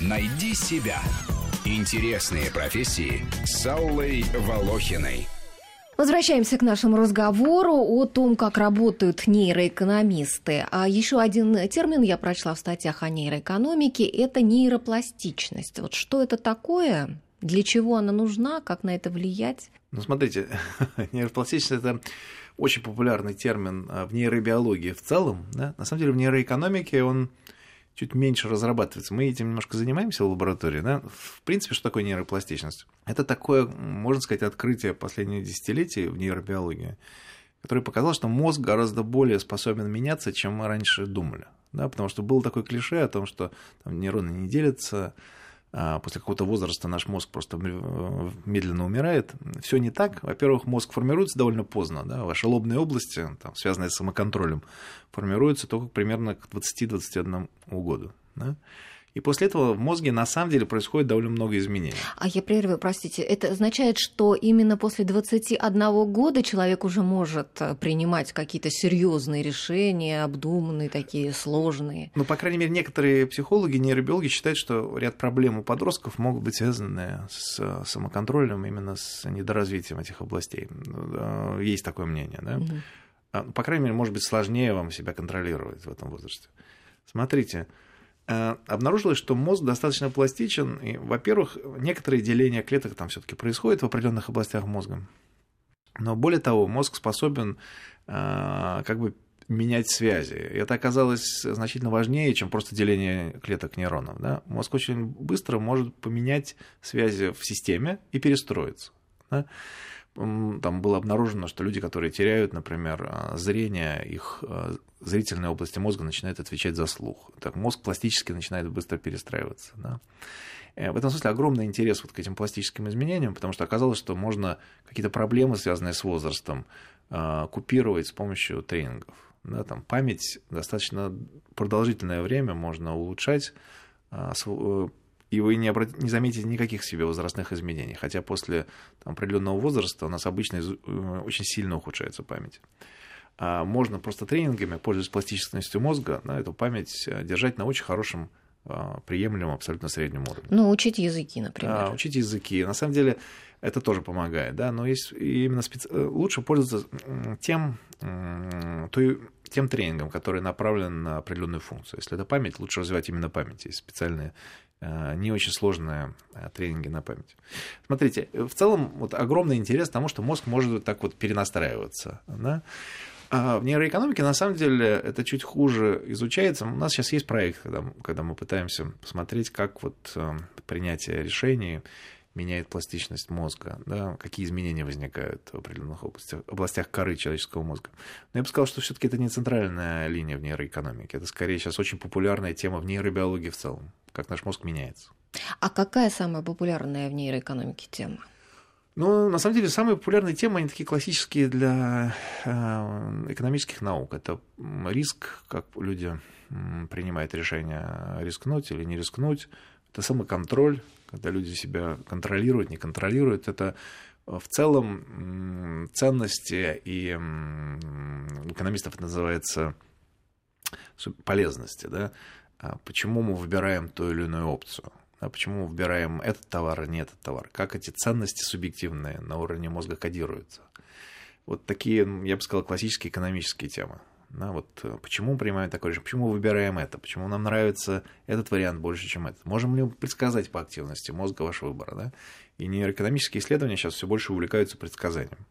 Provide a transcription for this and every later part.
Найди себя. Интересные профессии с Аллой Волохиной. Возвращаемся к нашему разговору о том, как работают нейроэкономисты. А еще один термин я прочла в статьях о нейроэкономике – это нейропластичность. Вот что это такое? Для чего она нужна? Как на это влиять? Ну, смотрите, нейропластичность – это очень популярный термин а, в нейробиологии в целом. Да? На самом деле в нейроэкономике он чуть меньше разрабатывается. Мы этим немножко занимаемся в лаборатории. Да? В принципе, что такое нейропластичность? Это такое, можно сказать, открытие последних десятилетий в нейробиологии, которое показало, что мозг гораздо более способен меняться, чем мы раньше думали. Да? Потому что было такое клише о том, что там, нейроны не делятся, после какого-то возраста наш мозг просто медленно умирает. Все не так. Во-первых, мозг формируется довольно поздно. Да? Ваши лобные области, там, связанные с самоконтролем, формируются только примерно к 20-21 году. Да? И после этого в мозге на самом деле происходит довольно много изменений. А я прерываю, простите, это означает, что именно после 21 года человек уже может э, принимать какие-то серьезные решения, обдуманные, такие сложные? Ну, по крайней мере, некоторые психологи, нейробиологи считают, что ряд проблем у подростков могут быть связаны с самоконтролем, именно с недоразвитием этих областей. Есть такое мнение, да? Угу. По крайней мере, может быть сложнее вам себя контролировать в этом возрасте. Смотрите, Э, обнаружилось, что мозг достаточно пластичен. И, во-первых, некоторые деления клеток там все-таки происходит в определенных областях мозга. Но более того, мозг способен э, как бы менять связи. Это оказалось значительно важнее, чем просто деление клеток нейронов. Да? Мозг очень быстро может поменять связи в системе и перестроиться. Да? Там было обнаружено, что люди, которые теряют, например, а, зрение, их а, зрительная область мозга начинает отвечать за слух. Так мозг пластически начинает быстро перестраиваться. Да? Э, в этом смысле огромный интерес вот к этим пластическим изменениям, потому что оказалось, что можно какие-то проблемы, связанные с возрастом, а, купировать с помощью тренингов. Да, там память достаточно продолжительное время можно улучшать э, и вы не, обрат... не заметите никаких себе возрастных изменений, хотя после там, определенного возраста у нас обычно из... Э, очень сильно ухудшается память. А можно просто тренингами, пользуясь пластичностью мозга, да, эту память э, держать на очень хорошем а, приемлемом, абсолютно среднем уровне. Ну, учить языки, например. А, учить языки. На самом деле это тоже помогает, да, но есть именно специ... Э, лучше пользоваться тем, той, тем тренингом, который направлен на определенную функцию. Если это память, лучше развивать именно память. Есть специальные не очень сложные э, тренинги на память. Смотрите, в целом вот огромный интерес к тому, что мозг может так вот перенастраиваться. Да? А в нейроэкономике, на самом деле, это чуть хуже изучается. У нас сейчас есть проект, когда, когда мы пытаемся посмотреть, как вот э, принятие решений меняет пластичность мозга, да, какие изменения возникают в определенных областях, областях коры человеческого мозга. Но я бы сказал, что все-таки это не центральная линия в нейроэкономике. Это скорее сейчас очень популярная тема в нейробиологии в целом, как наш мозг меняется. А какая самая популярная в нейроэкономике тема? Ну, на самом деле, самые популярные темы, они такие классические для э, экономических наук. Это риск, как люди принимают решение рискнуть или не рискнуть. Это самоконтроль, когда люди себя контролируют, не контролируют, это э, в целом ценности и экономистов это называется полезности, да, почему мы выбираем ту или иную опцию, да, почему мы выбираем этот товар, а не этот товар, как эти ценности субъективные на уровне мозга кодируются. Вот такие, я бы сказал, классические экономические темы. Да, вот э, почему мы принимаем такое решение, почему мы выбираем это, почему нам нравится этот вариант больше, чем этот. Можем ли мы предсказать по активности мозга ваш выбор? Да? И нейроэкономические исследования сейчас все больше увлекаются предсказанием.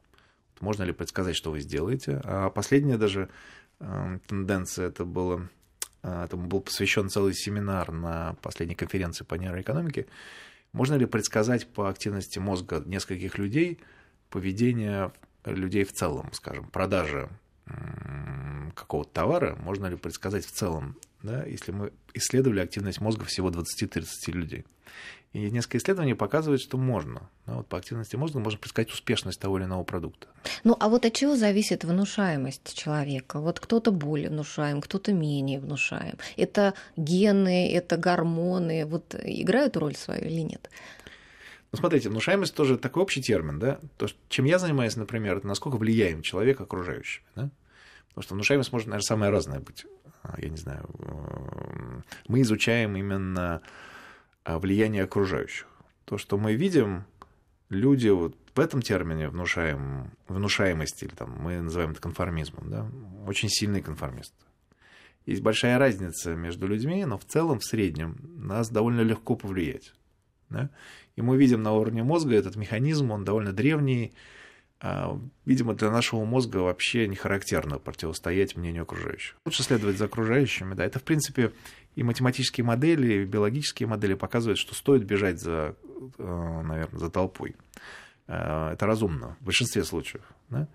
Можно ли предсказать, что вы сделаете? А последняя даже э, тенденция, это было этому был посвящен целый семинар на последней конференции по нейроэкономике. Можно ли предсказать по активности мозга нескольких людей поведение людей в целом, скажем, продажи какого-то товара, можно ли предсказать в целом, да, если мы исследовали активность мозга всего 20-30 людей. И несколько исследований показывают, что можно. Да, вот по активности мозга можно предсказать успешность того или иного продукта. Ну, а вот от чего зависит внушаемость человека? Вот кто-то более внушаем, кто-то менее внушаем. Это гены, это гормоны. Вот играют роль свою или нет? Ну, смотрите, внушаемость тоже такой общий термин, да? То, чем я занимаюсь, например, это насколько влияем человек окружающий, да? Потому что внушаемость может, наверное, самая разная быть. А, я не знаю, мы изучаем именно а, влияние окружающих. То, что мы видим, люди вот в этом термине внушаем, внушаемости, или там, мы называем это конформизмом, да, очень сильный конформист. Есть большая разница между людьми, но в целом, в среднем, нас довольно легко повлиять. Да? И мы видим на уровне мозга этот механизм, он довольно древний, видимо, для нашего мозга вообще не характерно противостоять мнению окружающих. Лучше следовать за окружающими, да. Это, в принципе, и математические модели, и биологические модели показывают, что стоит бежать за, э, наверное, за толпой. Э, это разумно в большинстве случаев, да.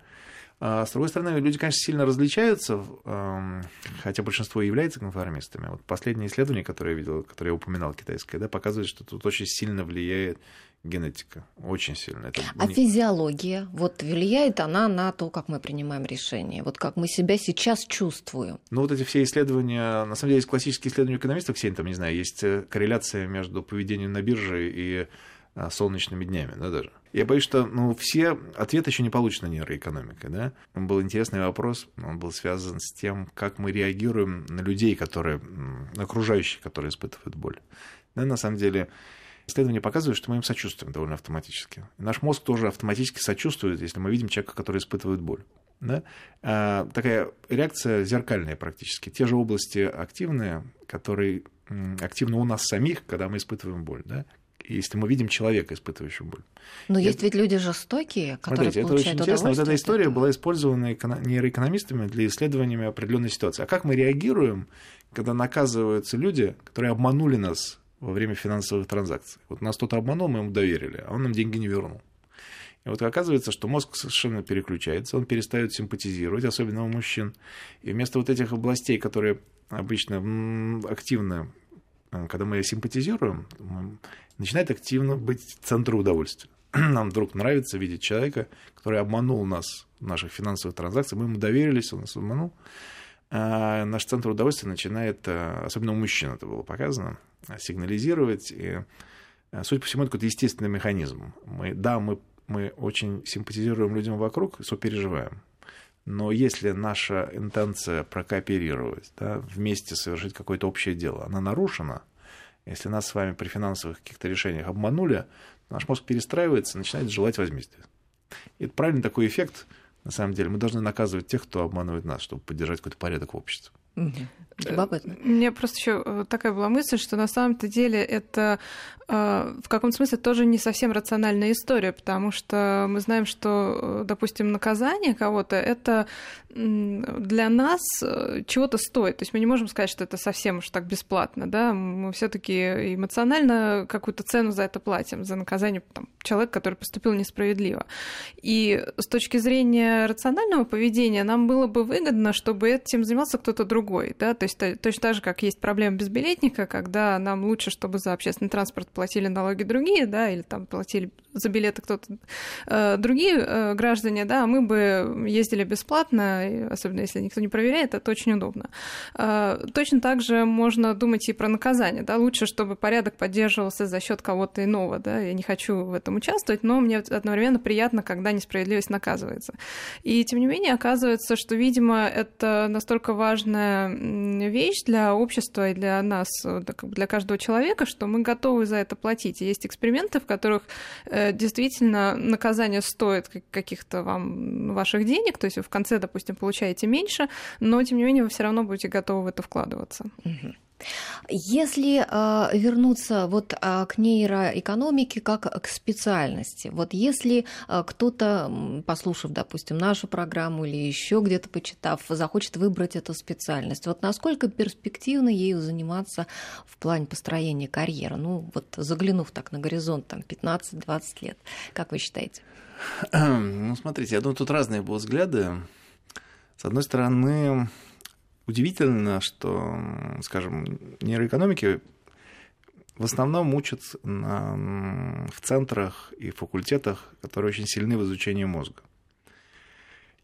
А с другой стороны, люди, конечно, сильно различаются, эм, хотя большинство является конформистами. Вот последнее исследование, которое я видел, которое я упоминал, китайское, да, показывает, что тут очень сильно влияет генетика. Очень сильно. Это а физиология, вот влияет она на то, как мы принимаем решения, вот как мы себя сейчас чувствуем? Ну, вот эти все исследования, на самом деле, есть классические исследования экономистов, все они там, не знаю, есть э, корреляция между поведением на бирже и а, солнечными днями, да, даже. Я боюсь, что ну, все ответы еще не получены нейроэкономикой. Да? Был интересный вопрос, он был связан с тем, как мы реагируем на людей, которые, на окружающих, которые испытывают боль. Да, на самом деле, исследования показывают, что мы им сочувствуем довольно автоматически. И наш мозг тоже автоматически сочувствует, если мы видим человека, который испытывает боль. Да? А, такая реакция зеркальная практически. Те же области активные, которые активны у нас самих, когда мы испытываем боль. Да? если мы видим человека, испытывающего боль. Но это... есть ведь люди жестокие, которые Смотрите, это очень интересно. Вот эта история была использована нейроэкономистами для исследования определенной ситуации. А как мы реагируем, когда наказываются люди, которые обманули нас во время финансовых транзакций? Вот нас кто-то обманул, мы ему доверили, а он нам деньги не вернул. И вот оказывается, что мозг совершенно переключается, он перестает симпатизировать, особенно у мужчин. И вместо вот этих областей, которые обычно активно, э, когда мы симпатизируем, начинает активно быть центр удовольствия. Нам вдруг нравится видеть человека, который обманул нас в наших финансовых транзакциях, мы ему доверились, он нас обманул. А наш центр удовольствия начинает, э, особенно у мужчин это было показано, сигнализировать. И, э, судя по всему, это какой-то естественный механизм. Мы, да, мы, мы очень симпатизируем людям вокруг, сопереживаем. Но если наша интенция прокооперировать, да, вместе совершить какое-то общее дело, она нарушена – если нас с вами при финансовых каких-то решениях обманули, наш мозг перестраивается, начинает желать возмездия. И это правильный такой эффект, на самом деле. Мы должны наказывать тех, кто обманывает нас, чтобы поддержать какой-то порядок в обществе. Любопытно. У меня просто еще э, такая была мысль, что на самом-то деле это э, в каком смысле тоже не совсем рациональная история, потому что мы знаем, что, э, допустим, наказание кого-то это для нас чего-то стоит. То есть мы не можем сказать, что это совсем уж так бесплатно, да, мы все-таки эмоционально какую-то цену за это платим, за наказание там, человека, который поступил несправедливо. И с точки зрения рационального поведения нам было бы выгодно, чтобы этим занимался кто-то другой, да, то есть точно так же, как есть проблема безбилетника, когда нам лучше, чтобы за общественный транспорт платили налоги другие, да, или там платили за билеты кто-то э, другие э, граждане, да, мы бы ездили бесплатно, особенно если никто не проверяет, это очень удобно. Э, точно так же можно думать и про наказание, да, лучше, чтобы порядок поддерживался за счет кого-то иного, да, я не хочу в этом участвовать, но мне одновременно приятно, когда несправедливость наказывается. И тем не менее оказывается, что, видимо, это настолько важная вещь для общества и для нас, для каждого человека, что мы готовы за это платить. Есть эксперименты, в которых э, действительно наказание стоит каких-то вам ваших денег, то есть вы в конце, допустим, получаете меньше, но тем не менее вы все равно будете готовы в это вкладываться. Угу. Если э, вернуться вот э, к нейроэкономике как к специальности, вот если э, кто-то, послушав, допустим, нашу программу или еще где-то почитав, захочет выбрать эту специальность, вот насколько перспективно ею заниматься в плане построения карьеры? Ну, вот заглянув так на горизонт, там, 15-20 лет, как вы считаете? Ну, смотрите, я думаю, тут разные будут взгляды. С одной стороны, Удивительно, что, скажем, нейроэкономики в основном учат на, в центрах и факультетах, которые очень сильны в изучении мозга.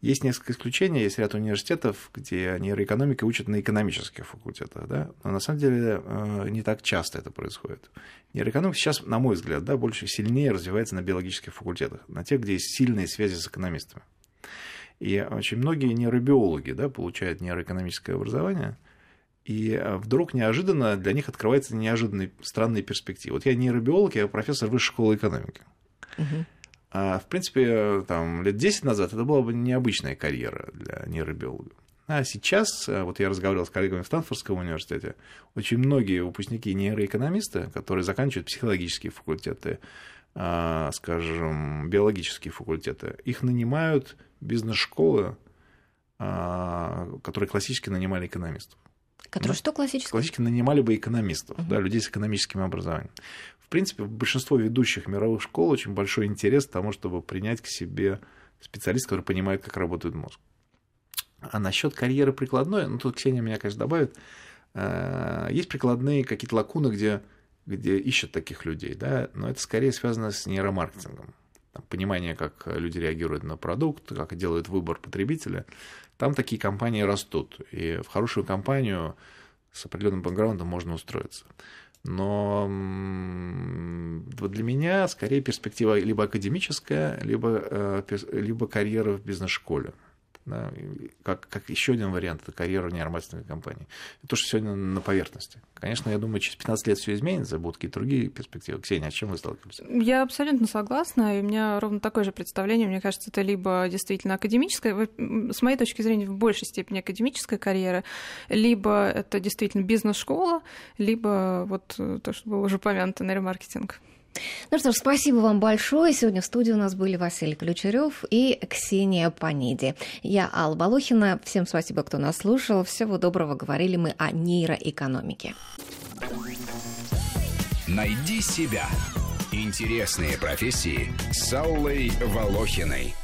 Есть несколько исключений, есть ряд университетов, где нейроэкономика учат на экономических факультетах, да? но на самом деле э, не так часто это происходит. Нейроэкономика сейчас, на мой взгляд, да, больше сильнее развивается на биологических факультетах, на тех, где есть сильные связи с экономистами. И очень многие нейробиологи да, получают нейроэкономическое образование, и э, вдруг неожиданно для них открывается неожиданные странные перспективы. Вот я нейробиолог, я профессор высшей школы экономики. Угу. А, в принципе, там, лет 10 назад это была бы необычная карьера для нейробиолога. А сейчас, э, вот я разговаривал с коллегами в Стэнфордском университете, очень многие выпускники нейроэкономисты, которые заканчивают психологические факультеты, а, скажем, биологические факультеты, их нанимают бизнес-школы, а, которые классически нанимали экономистов. Которые да? что классически? Классически нанимали бы экономистов, угу. да, людей с экономическим образованием. В принципе, большинство ведущих мировых школ очень большой интерес к тому, чтобы принять к себе специалиста, который понимает, как работает мозг. А насчет карьеры прикладной, ну тут Ксения меня, конечно, добавит, э, есть прикладные какие-то лакуны, где, где ищут таких людей, да, но это скорее связано с нейромаркетингом. Там, понимание, как люди реагируют на продукт, как делают выбор потребителя. Там такие компании растут, и в хорошую компанию с определенным бэкграундом можно устроиться. Но для меня скорее перспектива либо академическая, либо, э, либо карьера в бизнес-школе да, как, как еще один вариант, это карьера неарматственной компании. То, что сегодня на поверхности. Конечно, я думаю, через 15 лет все изменится, будут какие-то другие перспективы. Ксения, о чем вы сталкиваетесь? Я абсолютно согласна, и у меня ровно такое же представление. Мне кажется, это либо действительно академическая, с моей точки зрения, в большей степени академическая карьера, либо это действительно бизнес-школа, либо вот то, что было уже упомянуто, нейромаркетинг. Ну что ж, спасибо вам большое. Сегодня в студии у нас были Василий Ключарев и Ксения Паниди. Я Алла Балухина. Всем спасибо, кто нас слушал. Всего доброго. Говорили мы о нейроэкономике. Найди себя. Интересные профессии с Аллой Волохиной.